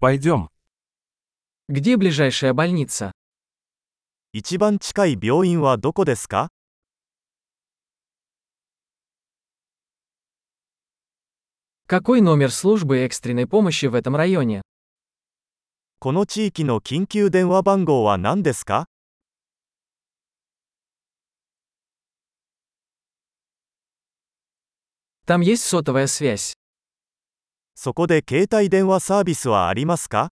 Пойдем. Где ближайшая больница? 一番近い病院はどこですか Какой номер службы экстренной помощи в этом районе? この地域の緊急電話番号は何ですか Там есть сотовая связь. そこで携帯電話サービスはありますか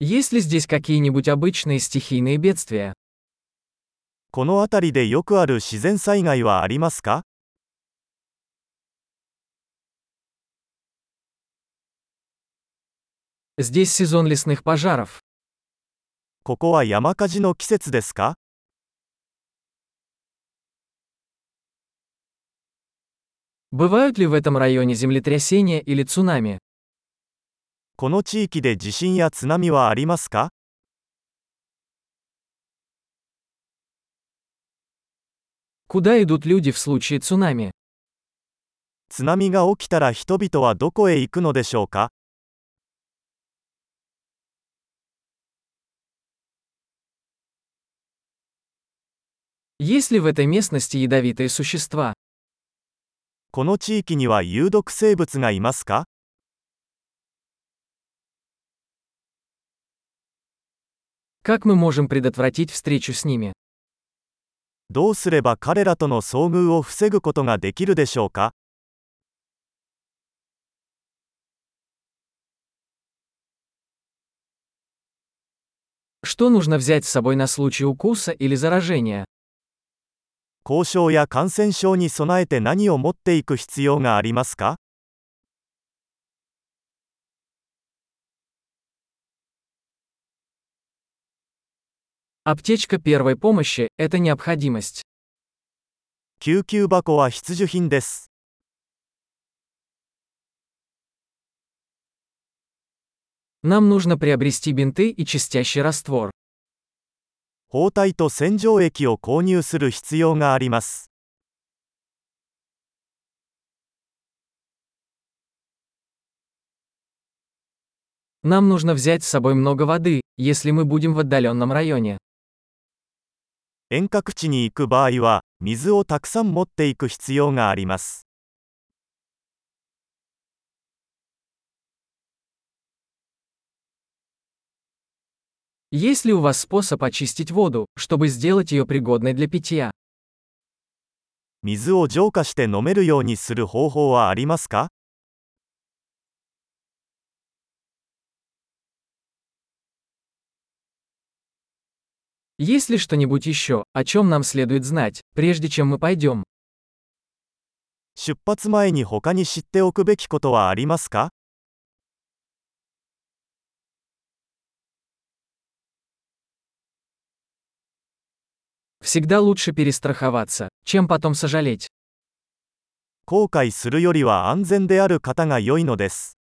Есть ли здесь какие-нибудь обычные стихийные бедствия? この辺りでよくある自然災害はありますか Здесь сезон лесных пожаров. ここは山火事の季節ですか Бывают ли в этом районе землетрясения или цунами? この地域で地震や津波はありますか Куда идут люди в случае цунами? 津波が起きたら人々はどこへ行くのでしょうか Есть ли в этой местности ядовитые существа? この地域には有毒生物がいますか？どうすれば彼らとの遭遇を防ぐことができるでしょうか？交渉や感染症に備えて何を持っていく必要がありますか Аптечка первой помощи – это необходимость. 救急箱は必需品です。 Нам нужно приобрести бинты и чистящий раствор. 包帯と洗浄液を購入する必要があります。 Нам нужно взять с собой много воды, если мы будем в отдаленном районе. 遠隔地に行く場合は、水をたくさん持っていく必要があります。 Есть ли у вас способ очистить воду, чтобы сделать ее пригодной для питья? 水を浄化して飲めるようにする方法はありますか Есть ли что-нибудь еще, о чем нам следует знать, прежде чем мы пойдем? 出発前に他に知っておくべきことはありますか Всегда лучше перестраховаться, чем потом сожалеть. 後悔するよりは安全である方が良いのです。